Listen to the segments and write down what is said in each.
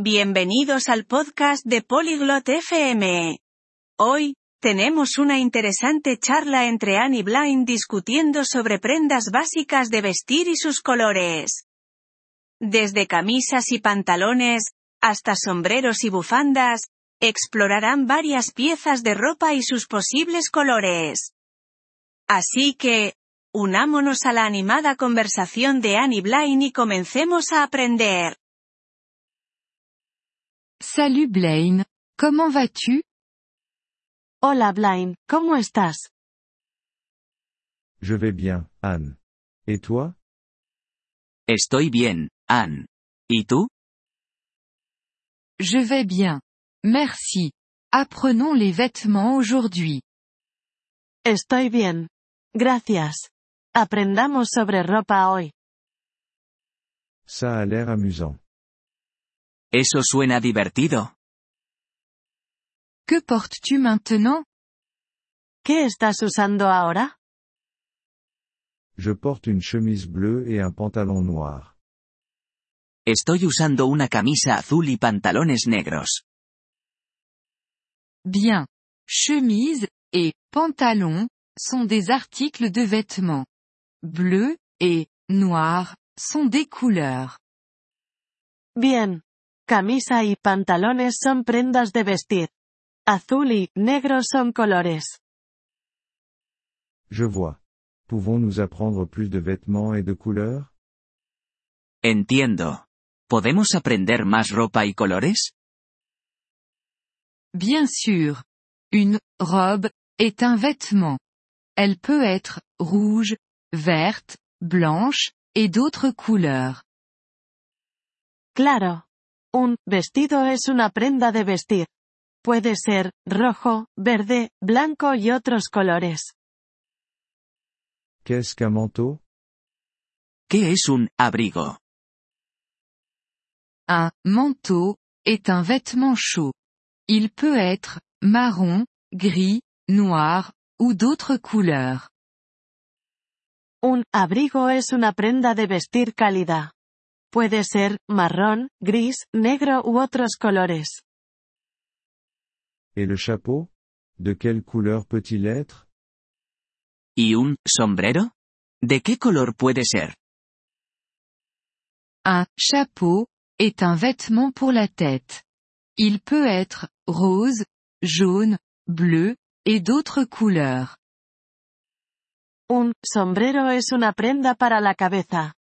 Bienvenidos al podcast de Polyglot FM. Hoy, tenemos una interesante charla entre Anne y discutiendo sobre prendas básicas de vestir y sus colores. Desde camisas y pantalones, hasta sombreros y bufandas, explorarán varias piezas de ropa y sus posibles colores. Así que, unámonos a la animada conversación de Annie Blaine y comencemos a aprender. Salut Blaine, comment vas-tu? Hola Blaine, ¿cómo estás? Je vais bien, Anne. Et toi? Estoy bien, Anne. ¿Y tú? Je vais bien. Merci. Apprenons les vêtements aujourd'hui. Estoy bien. Gracias. Aprendamos sobre ropa hoy. Ça a l'air amusant. Eso suena divertido. Que portes-tu maintenant? ¿Qué estás usando ahora? Je porte une chemise bleue et un pantalon noir. Estoy usando una camisa azul y pantalones negros. Bien. Chemise et pantalon sont des articles de vêtements. Bleu et noir sont des couleurs. Bien. Camisa y pantalones son prendas de vestir. Azul y negro son colores. Je vois. Pouvons-nous apprendre plus de vêtements et de couleurs? Entiendo. ¿Podemos aprender más ropa y colores? Bien sûr. Une robe est un vêtement. Elle peut être rouge, verte, blanche, et d'autres couleurs. Claro. Un vestido es una prenda de vestir. Puede ser rojo, verde, blanco y otros colores. Qu'est-ce qu'un manteau ¿Qué es un abrigo? Un manteau est un vêtement chaud. Il peut être marron, gris, noir, ou d'autres couleurs. Un abrigo es una prenda de vestir cálida. Puede ser marrón, gris, negro u otros colores. Et le chapeau? De quelle couleur peut-il être? ¿Y un sombrero? ¿De qué color puede ser? Un chapeau est un vêtement pour la tête. Il peut être rose, jaune, bleu, et d'autres couleurs. Un sombrero es una prenda para la cabeza.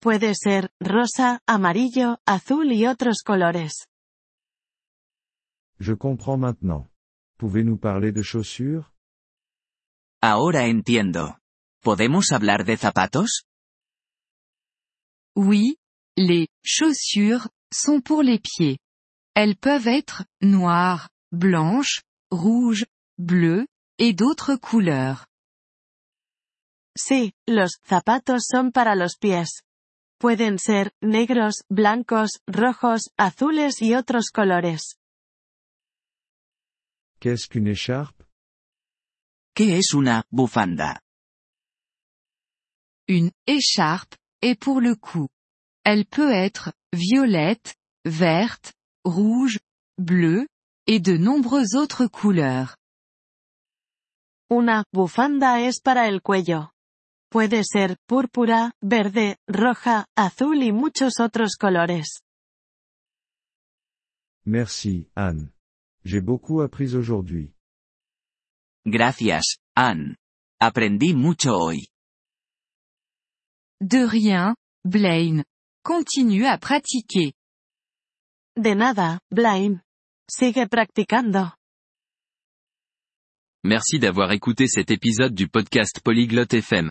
Puede ser rosa, amarillo, azul y otros colores. Je comprends maintenant. Pouvez-nous parler de chaussures? Ahora entiendo. ¿Podemos hablar de zapatos? Oui, les chaussures sont pour les pieds. Elles peuvent être noires, blanches, rouges, bleues, et d'autres couleurs. Sí, los zapatos son para los pies. Pueden ser negros, blancos, rojos, azules y otros colores. Qu'est-ce qu'une écharpe? ¿Qué es una bufanda? Une écharpe est pour le cou. Elle peut être violette, verte, rouge, bleue, et de nombreuses autres couleurs. Una bufanda es para el cuello. Puede ser púrpura, verde, roja, azul y muchos otros colores. Merci, Anne. J'ai beaucoup appris aujourd'hui. Gracias, Anne. Aprendí mucho hoy. De rien, Blaine. Continue à pratiquer. De nada, Blaine. Sigue practicando. Merci d'avoir écouté cet épisode du podcast Polyglotte FM.